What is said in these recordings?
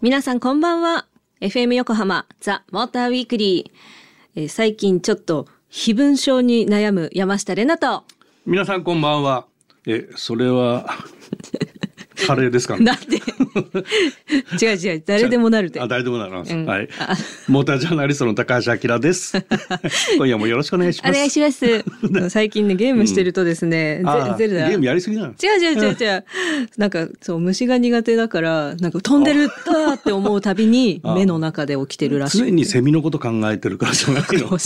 皆さんこんばんは。FM 横浜ザ・モーターウィークリー。えー最近ちょっと非分症に悩む山下れなと。皆さんこんばんは。え、それは、カレーですかね。なんで？違う違う、誰でもなるで。あ、誰でもなります。うんはいあ。モータージャーナリストの高橋明です。今夜もよろしくお願いします。お願いします。最近ね、ゲームしてるとですね、あゼゼルダ。ゲームやりすぎなの？違う違う違う違う。なんか、そう、虫が苦手だから、なんか飛んでるだって思うたびに、あ目の中で起きてるらしい。常にセミのこと考えてるからじゃないの？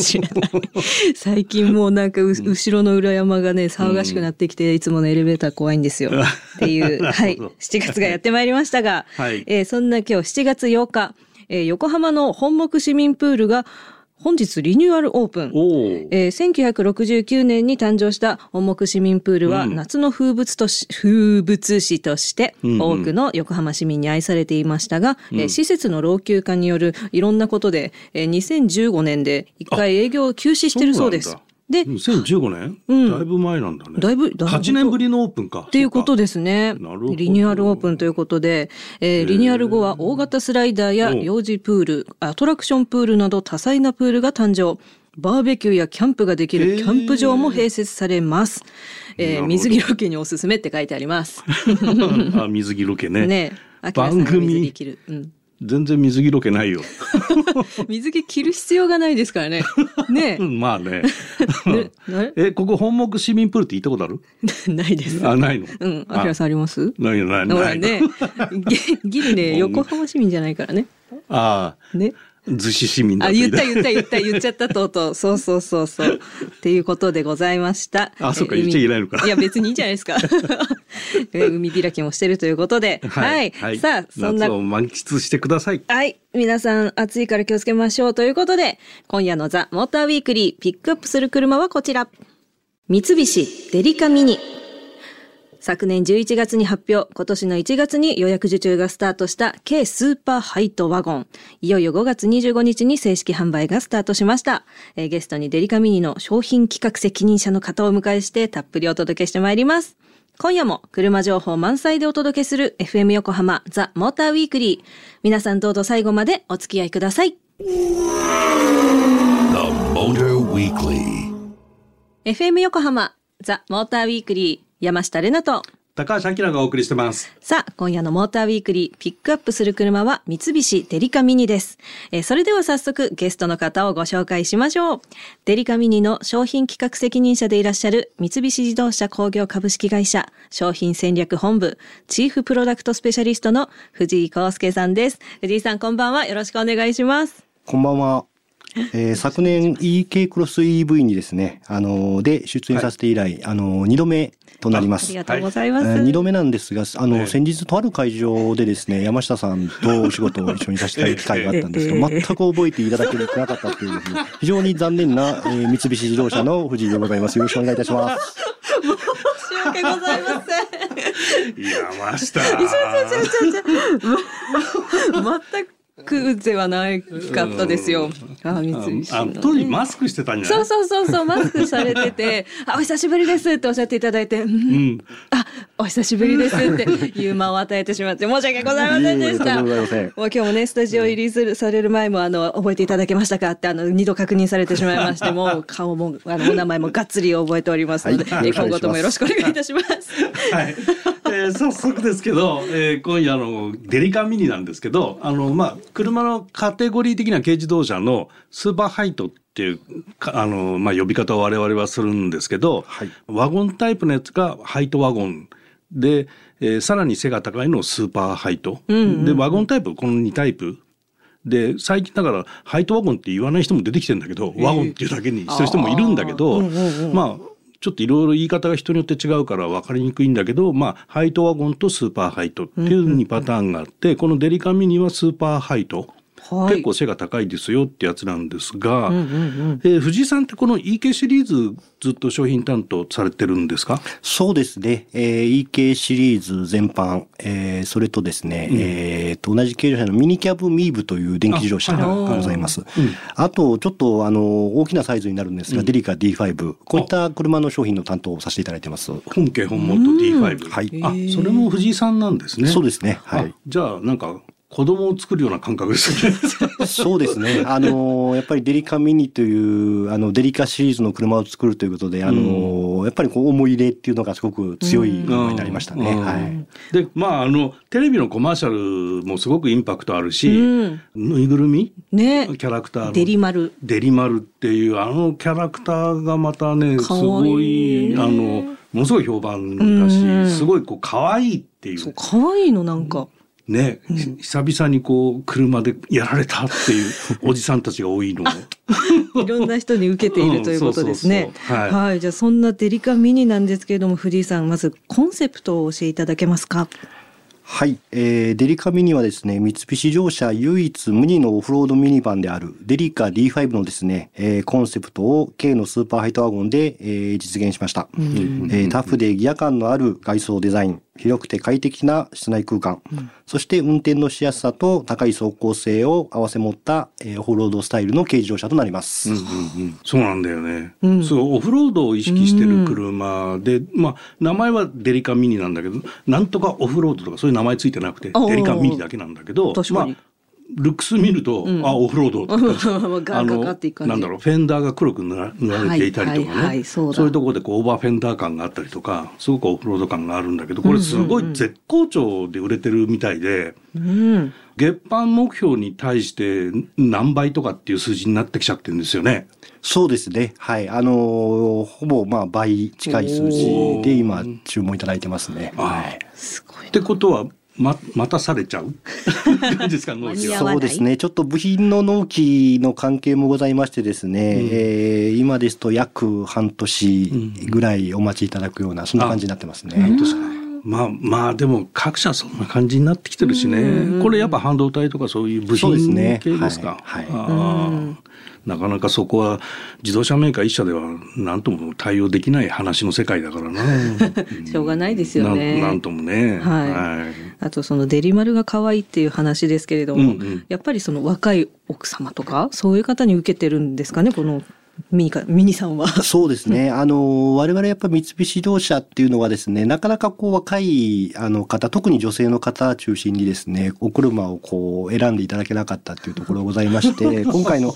最近もうなんかう、後ろの裏山がね、騒がしくなってきて、いつものエレベーター怖いんですよ。っていう、はい。7月がやってまいりましたが、はいえーそんな今日7月8日、えー横浜の本木市民プールが本日リニューアルオープン。おお。えー1969年に誕生した本木市民プールはうん夏の風物とし、風物詩としてうんうん多くの横浜市民に愛されていましたが、えー施設の老朽化によるいろんなことで、えー2015年で一回営業を休止してるそうです。で、2015年、うん？だいぶ前なんだね。だいぶだいぶ8年ぶりのオープンか。っていうことですね。なるほどリニューアルオープンということで、えーリニューアル後は大型スライダーやお幼児プール、アトラクションプールなど多彩なプールが誕生。バーベキューやキャンプができるキャンプ場も併設されます。えーなるほど水着ロケにおすすめって書いてあります。あ、水着ロケね。ねえ。秋田さんが番組水着着る。うん。全然水着ロケないよ。水着着る必要がないですからね。ねうん まあね。え。ここ本木市民プールって行ったことある？ないです。あ、ないの？うん。秋田さんあります？ないよ、ないない。ね、ぎギリね、横浜市民じゃないからね。あね。あ、逗子市民だあ、と言った言った言った言っちゃったとうとう。そうそうそうそう。っていうことでございました。えあそうか言っちゃいけないのか海いや別にいいんじゃないですか。え 海開きもしてるということで。はい。さあ、そんな夏を満喫してください。はい。皆さん、暑いから気をつけましょうということで、今夜のザ・モーターウィークリー、ピックアップする車はこちら。三菱デリカミニ。昨年11月に発表、今年の1月に予約受注がスタートした軽スーパーハイトワゴン。いよいよ5月25日に正式販売がスタートしました。えーゲストにデリカミニの商品企画責任者の方をお迎えしてたっぷりお届けしてまいります。今夜も車情報満載でお届けする FM 横浜ザ・モーターウィークリー。皆さんどうぞ最後までお付き合いください。FM 横浜ザ・モーターウィークリー。山下れなと。高橋明がお送りしてます。さあ、今夜のモーターウィークリー、ピックアップする車は三菱デリカミニです。えーそれでは早速ゲストの方をご紹介しましょう。デリカミニの商品企画責任者でいらっしゃる三菱自動車工業株式会社商品戦略本部チーフプロダクトスペシャリストの藤井康介さんです。藤井さんこんばんは。よろしくお願いします。こんばんは。えー昨年 EK クロス EV にですね、あのーで出演させて以来、あのー二度目となります。ありがとうございます。えー二度目なんですが、あの、ええ先日とある会場でですね、山下さんとお仕事を一緒にさせて いただく機会があったんですけど、ええ全く覚えていただけてなかったというですね、非常に残念な、えー三菱自動車の藤井でございます。よろしくお願いいたします。申し訳ございません。山下。全くではないかったですよ。あ、三菱のねあ当時マスクしてたんじゃない？そうそうそうそう、マスクされてて、あ、お久しぶりですっておっしゃっていただいて、うんうん。あ、お久しぶりですっていう間を与えてしまって申し訳ございませんでした。もう今日もね、スタジオ入りするされる前も、あの、覚えていただけましたか？って、あの、二度確認されてしまいまして、もう顔も、あの、お名前もがっつり覚えておりますので、はいえ今後ともよろしくお願いいたします。はい。えー早速ですけど、えー今夜のデリカミニなんですけど、あの、まあ、車のカテゴリー的な軽自動車のスーパーハイトっていう、かあの、まあ、呼び方を我々はするんですけど、はいワゴンタイプのやつがハイトワゴン。で、えーさらに背が高いのをスーパーハイト。で、ワゴンタイプ、この2タイプ。で、最近だから、ハイトワゴンって言わない人も出てきてるんだけど、ワゴンっていうだけにしてる人もいるんだけど、まあ、ちょっといろいろ言い方が人によって違うから分かりにくいんだけど、まあ、ハイトワゴンとスーパーハイトっていう2パターンがあって、このデリカミニはスーパーハイト。はい結構背が高いですよってやつなんですが、うんうんうん。えー藤井さんってこの EK シリーズずっと商品担当されてるんですか？そうですね。えー EK シリーズ全般、えーそれとですね、えーと、同じ軽自動車のミニキャブミーブという電気自動車がございます。あと、ちょっと、あの、大きなサイズになるんですが、デリカ D5、こういった車の商品の担当をさせていただいてます。本家本元 D5。はいあ、それも藤井さんなんですね。そうですね。はあい。じゃあ、なんか、子供を作るような感覚ですね。そうですね。あの、やっぱりデリカミニという、あの、デリカシリーズの車を作るということで、あの、やっぱりこう、思い入れっていうのがすごく強い車になりましたね。うんはい。で、まあ、あの、テレビのコマーシャルもすごくインパクトあるし、うんぬいぐるみ？ねキャラクターのデリマル。デリマルっていうあのキャラクターがまたねすごいあのものすごい評判だうんしすごいこう可愛いっていそう、う可愛いのなんか。ね、久々にこう車でやられたっていう おじさんたちが多いの いろんな人に受けているということですね。はい。じゃあそんなデリカミニなんですけれども、藤井さん、まずコンセプトを教えていただけますか？はい、えーデリカミニはですね、三菱自動車唯一無二のオフロードミニバンであるデリカ D5 のですね、えーコンセプトを軽のスーパーハイトワゴンで、えー実現しました、えータフでギア感のある外装デザイン、広くて快適な室内空間、そして運転のしやすさと高い走行性を合わせ持った、えーオフロードスタイルの軽自動車となります。そうなんだよね、そうオフロードを意識してる車で、まあ名前はデリカミニなんだけどなんとかオフロードとかそういう名前ついてなくてデリカミニだけなんだけど確かに。まあルックス見ると、あオフロードとか ガーガーっていく感じなんだろうフェンダーが黒く塗ら塗られていたりとかね、はいはいはいそうだいうところでこうオーバーフェンダー感があったりとかすごくオフロード感があるんだけどこれすごい絶好調で売れてるみたいで。うん。月間目標に対して何倍とかっていう数字になってきちゃってるんですよね。そうですね。はい。あのーほぼまあ倍近い数字で今注文いただいてますね。はい。すごいっ。てことはま待たされちゃう？感じですか？納期は。間に合わないそうですね。ちょっと部品の納期の関係もございましてですね、えー今ですと約半年ぐらいお待ちいただくような、そんな感じになってますね。まあまあでも各社そんな感じになってきてるしね。これやっぱ半導体とかそういう部そうです品ね。系ですか？はい。はいなかなかそこは自動車メーカー一社では何とも対応できない話の世界だからな。しょうがないですよね。なんともね。はいあとそのデリマルが可愛いっていう話ですけれども、うんうんやっぱりその若い奥様とかそういう方に受けてるんですかねこのミニかミニさんは。そうですね。あの、我々やっぱ三菱自動車っていうのはですね、なかなかこう若いあの方、特に女性の方中心にですね、お車をこう選んでいただけなかったっていうところがございまして、今回の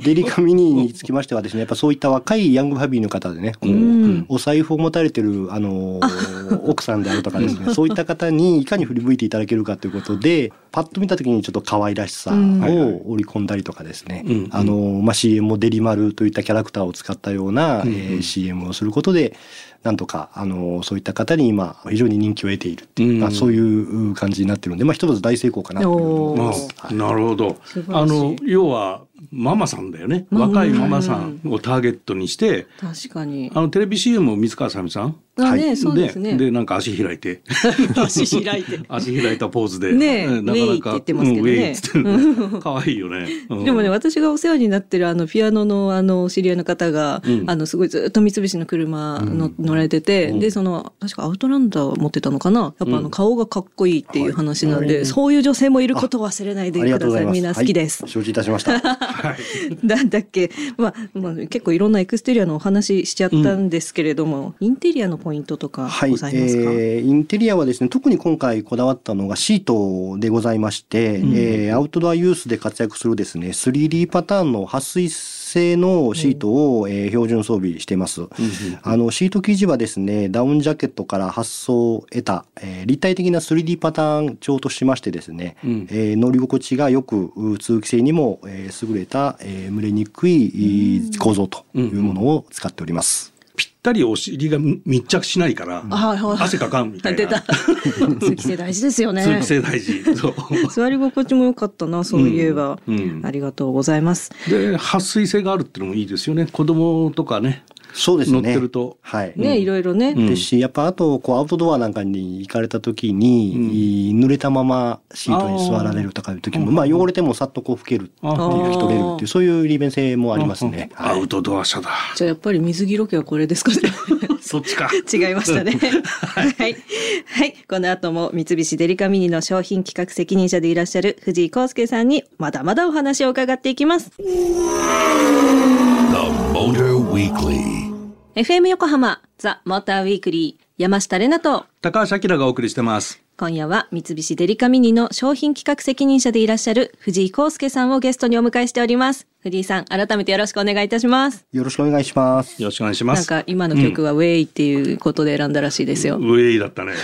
デリカミニにつきましてはですね、やっぱそういった若いヤングファミリーの方でね、こう、んお財布を持たれてる、あの、奥さんであるとかですね、そういった方にいかに振り向いていただけるかということで、パッと見た時にちょっと可愛らしさうんを織り込んだりとかですね、うんあの、まあ、CM もデリマルといったキャラクターを使ったような、うんえー CM をすることで、なんとか、あの、そういった方に今、非常に人気を得ているっていう、うんまあ、そういう感じになってるんで、まあ、一つ大成功かなと思います。あなるほどあの要はママさんだよね。うん若いママさんをターゲットにして、確かに。あのテレビ CM も水川あさみさん？あね、はいそうですね。でなんか足開いて 足開いて。足開いたポーズでねなかなかウェイって言ってますけどねうんウェイっつってるね 可愛いよね。うんでもね、私がお世話になってるあのピアノのあの知り合いの方が、うんあのすごいずっと三菱の車の、乗られてて、で、その、確かアウトランダーを持ってたのかな？やっぱあの顔がかっこいいっていう話なんで、そういう女性もいることを忘れないでください。みんな好きです。はい。承知いたしました。はい。なんだっけ、まあ、まあ、結構いろんなエクステリアのお話ししちゃったんですけれども、インテリアのポイントとかはい。ございますか、えーインテリアはですね、特に今回こだわったのがシートでございまして、えーアウトドアユースで活躍するですね、3D パターンの撥水性のシートを、えー標準装備しています。あの、シート生地はですね、ダウンジャケットから発想を得た、えー立体的な 3D パターン調としましてですね、うんえー乗り心地がよく、う通気性にも、えー優れた、えー蒸れにくい構造というものを使っております。ぴったりお尻が密着しないから汗かかんみたいな。通気性大事ですよね。通気性大事。座り心地も良かったな、そういえば、うん。うん。ありがとうございます。で撥水性があるっていうのもいいですよね。子供とかねそうですね。乗ってると。はい。ね、いろいろね。うんですし、やっぱあと、こう、アウトドアなんかに行かれた時に、濡れたままシートに座られるとかいう時も、まあ、汚れてもさっとこう拭けるっていう、あ拭き取れるっていう、そういう利便性もありますね。はいアウトドア車だ。じゃあやっぱり水着ロケはこれですかね。そっちか。違いましたね。はい。はい。この後も三菱デリカミニの商品企画責任者でいらっしゃる藤井康介さんにまだまだお話を伺っていきます。The Motor Weekly. FM 横浜ザ・モーターウィークリー山下れなと高橋明がお送りしてます。今夜は三菱デリカミニの商品企画責任者でいらっしゃる藤井康介さんをゲストにお迎えしております。藤井さん、改めてよろしくお願いいたします。よろしくお願いします。よろしくお願いしまなんす。か今の曲はウェイっていうことで選んだらしいですよ。ウェイだったね。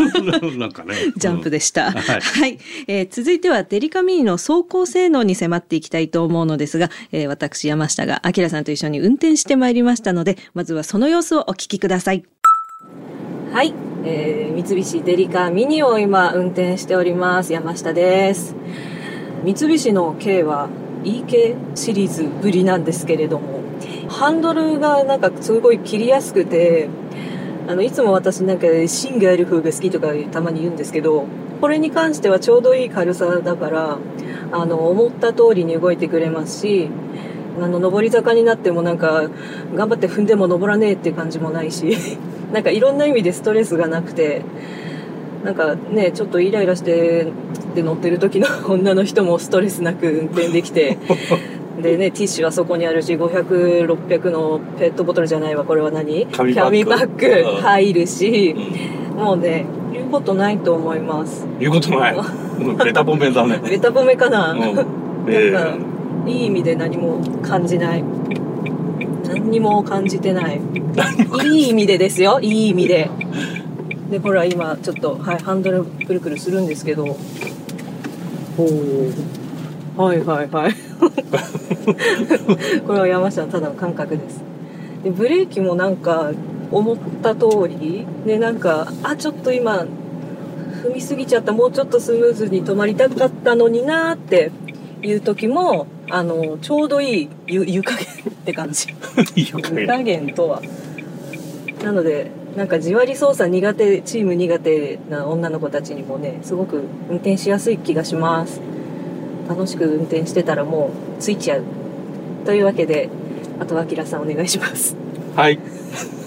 なんかね。ジャンプでした。うんは、はいいえー続いてはデリカミニの走行性能に迫っていきたいと思うのですが、えー私山下がアキラさんと一緒に運転してまいりましたので、まずはその様子をお聞きください。はい、えー三菱デリカミニを今運転しております山下です。三菱の K は EK シリーズぶりなんですけれども、ハンドルがなんかすごい切りやすくて、あのいつも私なんか芯がある方が好きとかたまに言うんですけどこれに関してはちょうどいい軽さだからあの思った通りに動いてくれますしあの上り坂になってもなんか頑張って踏んでも登らねえって感じもないし なんかいろんな意味でストレスがなくてなんかねちょっとイライラしてで乗ってる時の女の人もストレスなく運転できて でねティッシュはそこにあるし500600のペットボトルじゃないわこれは何？紙パック。紙パックうん。入るし、もうね言うことないと思います。言うことない。ベタ褒めだね。ベタ褒めかな、うん。なんかいい意味で何も感じない。何にも感じてない。いい意味でですよ。いい意味で。でほら今ちょっと、はい、ハンドルくるくるするんですけど。ほうはいはいはい。これは山下のただの感覚です。でブレーキもなんか思った通りでなんかあちょっと今踏みすぎちゃった。もうちょっとスムーズに止まりたかったのになーっていう時もあのちょうどいい湯湯加減って感じ。湯加減。とは。なのでなんかじわり操作苦手チーム苦手な女の子たちにもねすごく運転しやすい気がします。楽しく運転してたらもうついちゃう。というわけであとはきらさんお願いします。はい。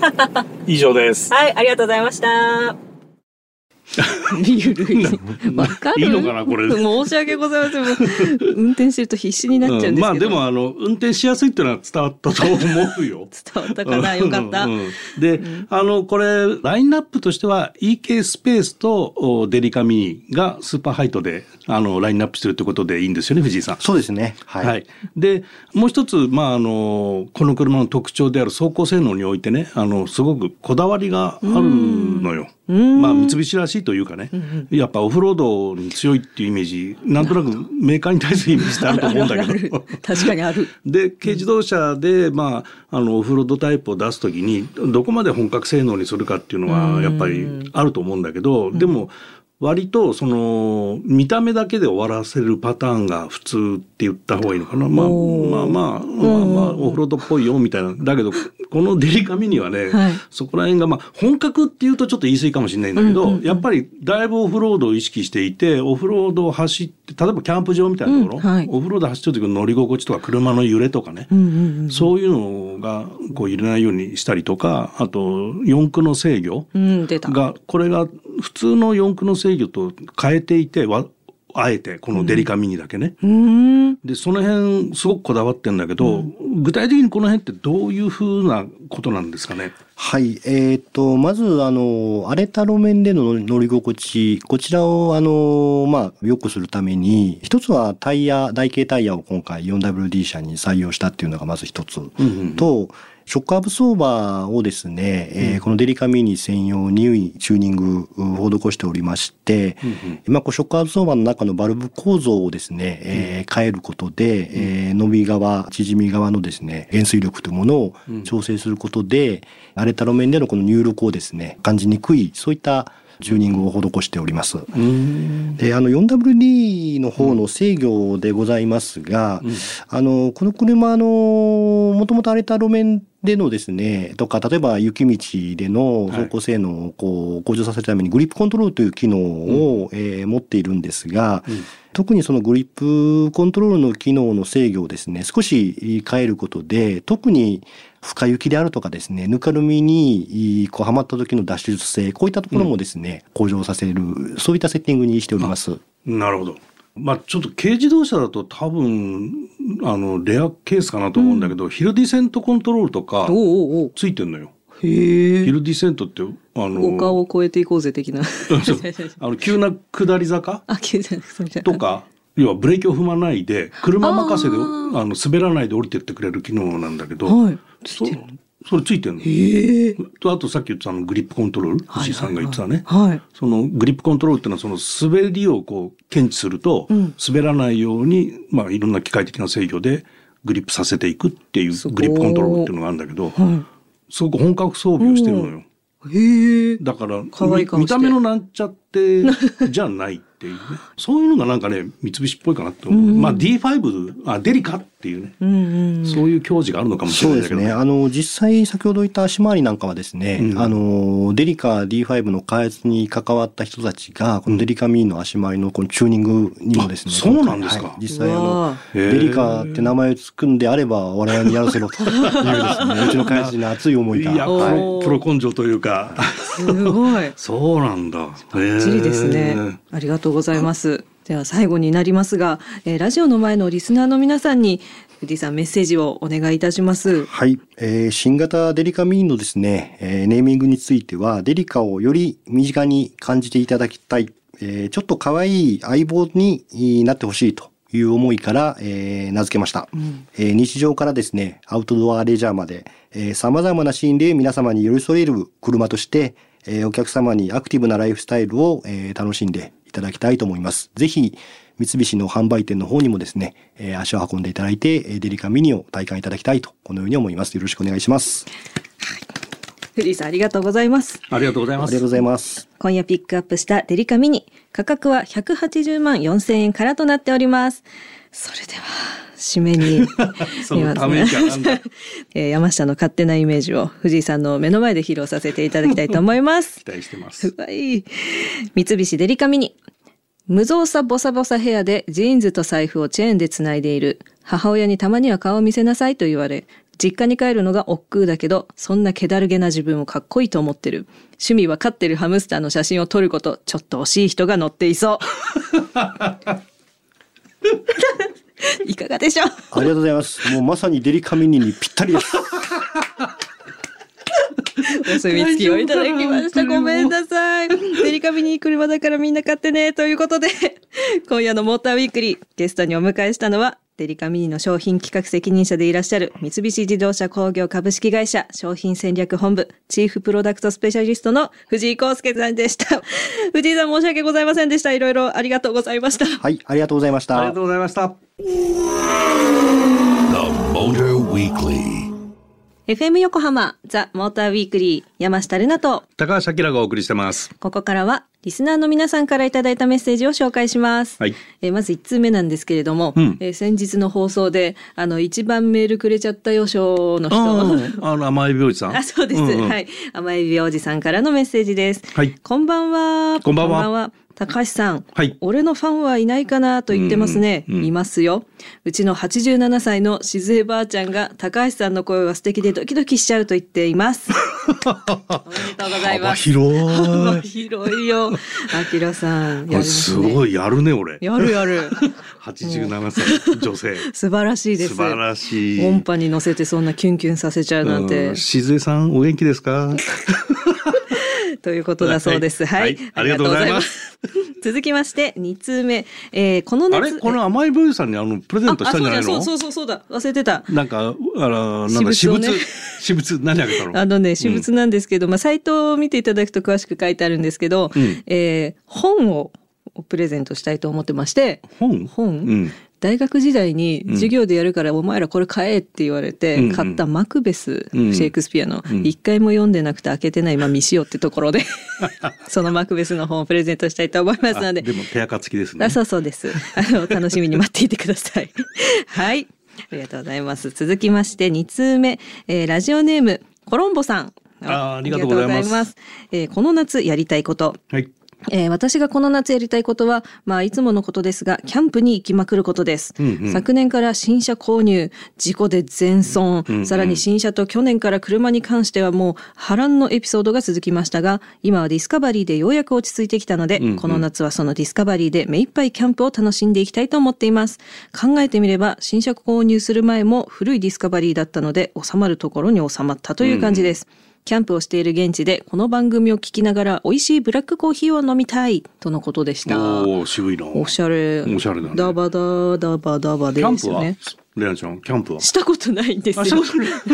以上です。はいありがとうございました ゆるいわかる？いいのかなこれで申し訳ございません運転してると必死になっちゃうんですけど、まあでもあの運転しやすいっていうのは伝わったと思うよ。伝わったかな？よかった、うんうんで、あのこれラインナップとしては EK スペースとおデリカミニがスーパーハイトであのラインナップしてるってことでいいんですよね藤井さん。そうですね。は。はいい。で、もう一つ、まあ、あの、この車の特徴である走行性能においてね、あの、すごくこだわりがあるのよ。まあ、三菱らしいというかね、やっぱオフロードに強いっていうイメージ、なんとなくメーカーに対するイメージってあると思うんだけど。確かにある。で、軽自動車で、まあ、あの、オフロードタイプを出すときに、どこまで本格性能にするかっていうのは、やっぱりあると思うんだけど、でも、割と、その、見た目だけで終わらせるパターンが普通って言った方がいいのかな。まあ、まあまあ、まあまあ、オフロードっぽいよ、みたいな。だけど、このデリカミニはね、はい。そこら辺が、まあ、本格っていうとちょっと言い過ぎかもしれないんだけど、やっぱりだいぶオフロードを意識していて、オフロードを走って、例えばキャンプ場みたいなところ、うんはい。オフロード走ってる時の乗り心地とか車の揺れとかね、そういうのがこう入れないようにしたりとか、あと四駆の制御うん出た。が、これが普通の四駆の制御と変えていて、わあえてこのデリカミニだけね。うーんで、その辺すごくこだわってんだけど、具体的にこの辺ってどういうふうなことなんですかね？はい。えっ、と、まず、あの、荒れた路面での乗り心地、こちらを、あの、まあ、良くするために、一つはタイヤ、台形タイヤを今回 4WD 車に採用したっていうのがまず一つ。と、ショックアブソーバーをですね、えーこのデリカミニ専用にチューニングを施しておりまして、まあ、こうショックアブソーバーの中のバルブ構造をですね、えー変えることで、えー伸び側、縮み側のですね、減衰力というものを調整することで、荒れた路面でのこの入力をですね、感じにくい、そういったチューニングを施しております。うん。で、あの 4WD の方の制御でございますが、あの、この車、あの、もともと荒れた路面でのですね、とか、例えば雪道での走行性能をこう向上させるためにグリップコントロールという機能を、えー持っているんですが、特にそのグリップコントロールの機能の制御をですね、少し変えることで、特に深雪であるとかですね、ぬかるみにこうはまった時の脱出性、こういったところもですね、向上させる、そういったセッティングにしております。なるほど。まあちょっと軽自動車だと多分あのレアケースかなと思うんだけど、ヒルディセントコントロールとかついてんのよ。へえ。ヒルディセントってあの丘を越えていこうぜ的な。あの急な下り坂？あ、急じゃないそうじゃないとか要はブレーキを踏まないで車任せであの滑らないで降りてってくれる機能なんだけど、はい。そそれついてんの。へえ。とあとさっき言ったあのグリップコントロール藤井さんが言ってたね。はい。そのグリップコントロールっていうのはその滑りをこう検知すると、うん滑らないように、まあ、いろんな機械的な制御でグリップさせていくっていうグリップコントロールっていうのがあるんだけど、はすごく本格装備をしてるのよ。い。へえ。だから見た目のなんちゃってじゃない っていうね。そういうのがなんかね三菱っぽいかなって思う、まあ D5 あデリカっていうね、うんうん。そういう矜持があるのかもしれそうですね。ないけどね。あの、実際、先ほど言った足回りなんかはですね、うん。あの、デリカ D5 の開発に関わった人たちが、このデリカミーの足回りのこのチューニングにもですね、あそうなんですか。はい。実際、あの、デリカって名前をつくんであれば、我々にやらせろというですね、うちの開発陣の熱い思いが。いや、プロ根性というか。すごい。そうなんだ。バッバッチリですね。ありがとうございます。では最後になりますが、えーラジオの前のリスナーの皆さんに藤井さんメッセージをお願いいたします。はい、えー新型デリカミーのですね、えーネーミングについては、デリカをより身近に感じていただきたい、えーちょっと可愛い相棒にえーなってほしいという思いから、えー名付けました、えー日常からですね、アウトドアレジャーまで、えー様々なシーンで皆様に寄り添える車として、えーお客様にアクティブなライフスタイルを、えー楽しんでいただきたいと思います。ぜひ、三菱の販売店の方にもですね、えー足を運んでいただいて、えーデリカミニを体感いただきたいと、このように思います。よろしくお願いします。藤井さんありがとうございます。ありがとうございますありがとう。ございます。今夜ピックアップしたデリカミニ。価格は180万4000円からとなっております。それでは、締めに。そのため息はなんだ えー山下の勝手なイメージを藤井さんの目の前で披露させていただきたいと思います。期待してます。はい。三菱デリカミニ。無造作ボサボサヘアでジーンズと財布をチェーンでつないでいる。母親にたまには顔を見せなさいと言われ、実家に帰るのが億劫だけど、そんな気だるげな自分をかっこいいと思ってる。趣味は飼ってるハムスターの写真を撮ること、ちょっと惜しい人が乗っていそう。いかがでしょう？ありがとうございます。もうまさにデリカミニにぴったりです。お墨付きをいただきました。ごめんなさい。デリカミニ車だからみんな買ってね。ということで、今夜のモーターウィークリー、ゲストにお迎えしたのは、デリカミニの商品企画責任者でいらっしゃる三菱自動車工業株式会社商品戦略本部チーフプロダクトスペシャリストの藤井康介さんでした。藤井さん申し訳ございませんでした。いろいろありがとうございました。はい、ありがとうございましたありがと。うございました。The Motor Weekly. FM 横浜ザ・モーターウィークリー山下れなと高橋明がお送りしてます。ここからはリスナーの皆さんからいただいたメッセージを紹介します。はいえーまず1通目なんですけれども、うんえー先日の放送で、あの、一番メールくれちゃったよ賞の人。ああの、甘エビおじさん。あ、そうです。んんはい。甘えびおじさんからのメッセージです。はいこんばんは。こんばんは高橋さん。はい俺のファンはいないかなと言ってますね。うんうんいますよ。うちの87歳のしずえばあちゃんが高橋さんの声は素敵でドキドキしちゃうと言っています。おめでとうござい幅ます。広幅い。広いよ。あきらさん。これすごい。いやるね、俺。やるやる。87歳女性。素晴らしいです。素晴らしい。音波に乗せてそんなキュンキュンさせちゃうなんてうん。しずえさん、お元気ですか？ということだそうです。はい。はいありがとうございますす。続きまして、2通目。えー、このあ夏。れ？この甘エビおじさんにあの、プレゼントしたんじゃないの？そうそうそうだ。忘れてた。なんか、あら、なんだ、私物ね、私物、何あげたの？あのね、私物なんですけど、まあ、サイトを見ていただくと詳しく書いてあるんですけど、うん。えー本をプレゼントしたいと思ってまして、本？本、うん。大学時代に授業でやるからお前らこれ買えって言われてうん。うん買ったマクベス、うんシェイクスピアの。うん。一回も読んでなくて開けてないまあ未使用ってところで そのマクベスの本をプレゼントしたいと思いますので。あでも手垢付きですね。あそうそうです。あの、楽しみに待っていてください。はい。ありがとうございます。続きまして、2通目、えーラジオネーム、コロンボさん。あーありがとうございますますえーこの夏やりたいこと。はいえー私がこの夏やりたいことは、まあ、いつものことですが、キャンプに行きまくることです。うんうん昨年から新車購入、事故で全損、うんうんさらに新車と去年から車に関してはもう波乱のエピソードが続きましたが、今はディスカバリーでようやく落ち着いてきたので、うんうんこの夏はそのディスカバリーで目いっぱいキャンプを楽しんでいきたいと思っています。考えてみれば、新車購入する前も古いディスカバリーだったので、収まるところに収まったという感じです。キャンプをしている現地でこの番組を聞きながら美味しいブラックコーヒーを飲みたいとのことでした。おお渋いなおしゃれ。おしゃれだねダバダダバダバでキャンプはすよね。レナちゃんキャンプはしたことないんですよ。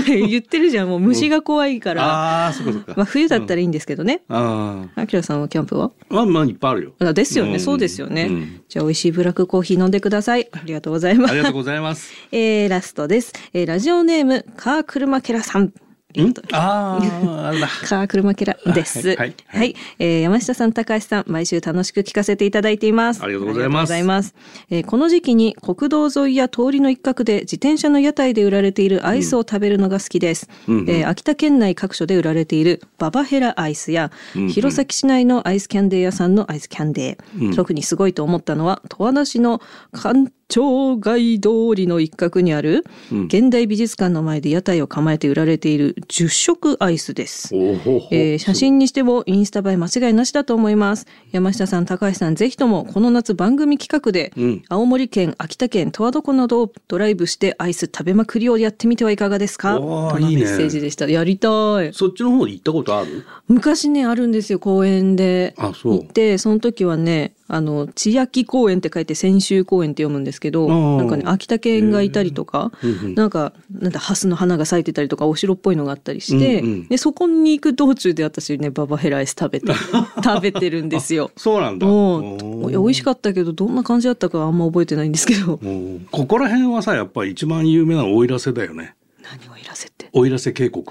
言ってるじゃん。もう虫が怖いから。ああーそっかそっかまあ冬だったらいいんですけどね。ああきらさんはキャンプはあまあまあいっぱいあるよあですよね、うんそうですよね、うんじゃあ美味しいブラックコーヒー飲んでください。ありがとうございますあり。がとうございますえー、ラストです。えー、ラジオネーム、カークルマケラさん。ん？ああ カークルマケラです。はいははいい。えー山下さん、高橋さん、毎週楽しく聞かせていただいています。ありがとうございますますえーこの時期に国道沿いや通りの一角で自転車の屋台で売られているアイスを食べるのが好きです。うんうんえー秋田県内各所で売られているババヘラアイスや、うんうん弘前市内のアイスキャンデー屋さんのアイスキャンデー。うん特にすごいと思ったのは、十和田市の官庁街通りの一角にある、うん現代美術館の前で屋台を構えて売られている10色アイスです。えー写真にしてもインスタ映え間違いなしだと思います。山下さん、高橋さん、ぜひともこの夏番組企画で、うん青森県、秋田県、十和田湖などをドライブしてアイス食べまくりをやってみてはいかがですか？とのメッセージでした。やりたい。そっちの方に行ったことある？昔ね、あるんですよ、公園で。あそう行って、その時はね、あの、千秋公園って書いて千秋公園って読むんですけど、なんかね、秋田県がいたりとか、うんうん。なんか、なんだ、ハスの花が咲いてたりとか、お城っぽいのがあったりして、うんうん。で、そこに行く道中で私ね、ババヘラアイス食べて、食べてるんですよ。そうなんだ。もおう、美味しかったけど、どんな感じだったかあんま覚えてないんですけど。ここら辺はさやっぱり一番有名な奥入瀬だよね。何をいらせて？奥入瀬渓谷？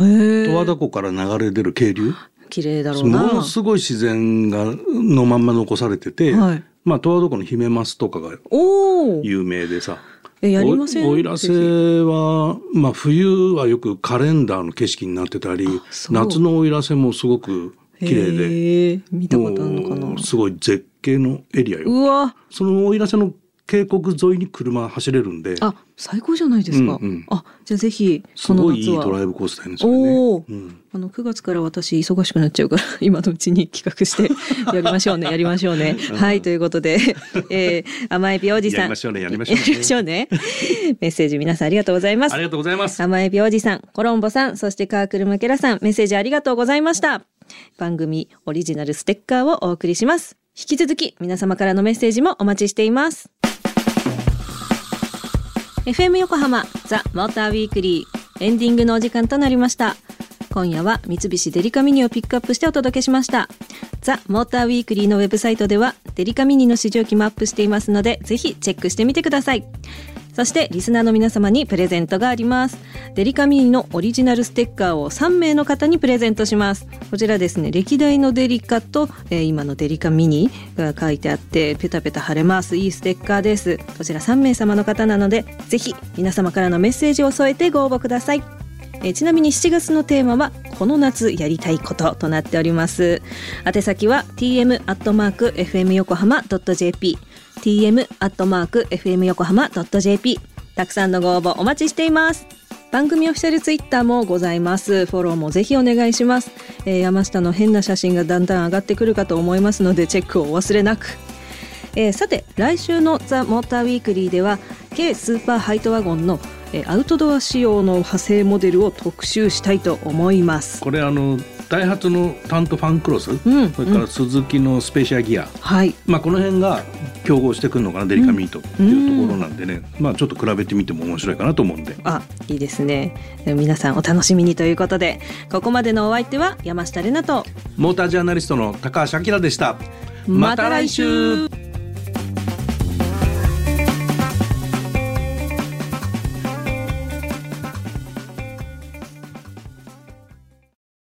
へ十和田え。湖から流れ出る渓流？綺麗だろうもな。のすごい自然がのまんま残されてて、はいまあ十和田湖のヒメマスとかがおお。有名でさえ、やりません？お奥入瀬は、まあ、冬はよくカレンダーの景色になってたり夏の奥入瀬もすごく綺麗で。見たことあるのかな？すごい絶景のエリアようわ。その奥入瀬の渓谷沿いに車走れるんであ、最高じゃないですか。うんうんあ、じゃあぜひ、すこの夏は。ごいいいドライブコースだよねおお、うんあの9月から私忙しくなっちゃうから 今のうちに企画してやりましょうねやりましょうね。はいということで、えー、甘エビおじさんやりましょうねやりましょうねやりましょうね メッセージ皆さんありがとうございますあり。がとうございます甘エビおじさん、コロンボさん、そしてカークルマケラさん、メッセージありがとうございました。番組オリジナルステッカーをお送りします。引き続き皆様からのメッセージもお待ちしています。FM 横浜ザ・モーターウィークリーエンディングのお時間となりました。今夜は三菱デリカミニをピックアップしてお届けしました。ザ・モーターウィークリーのウェブサイトではデリカミニの試乗機もアップしていますのでぜひチェックしてみてください。そしてリスナーの皆様にプレゼントがあります。デリカミニのオリジナルステッカーを3名の方にプレゼントします。こちらですね、歴代のデリカと、えー今のデリカミニが書いてあって、ペタペタ貼れます。いいステッカーです。こちら3名様の方なので、ぜひ皆様からのメッセージを添えてご応募ください。えーちなみに7月のテーマはこの夏やりたいこととなっております宛先は tm アットマーク fm 横浜 .jp tm アットマーク fm 横浜 .jp たくさんのご応募お待ちしています。番組オフィシャルツイッターもございます。フォローもぜひお願いします、えー山下の変な写真がだんだん上がってくるかと思いますのでチェックをお忘れなく。えーさて来週の「ザ・モーターウィークリーでは軽スーパーハイトワゴンの、えーアウトドア仕様の派生モデルを特集したいと思います。これあのダイハツのタントファンクロス、んそれからスズキのスペシャギア、はい、まあこの辺が競合してくるのかなデリカミートっていうところなんでね、まあちょっと比べてみても面白いかなと思うんで。あいいですね。で皆さんお楽しみにということでここまでのお相手は山下れなとモータージャーナリストの高橋明でした。また来週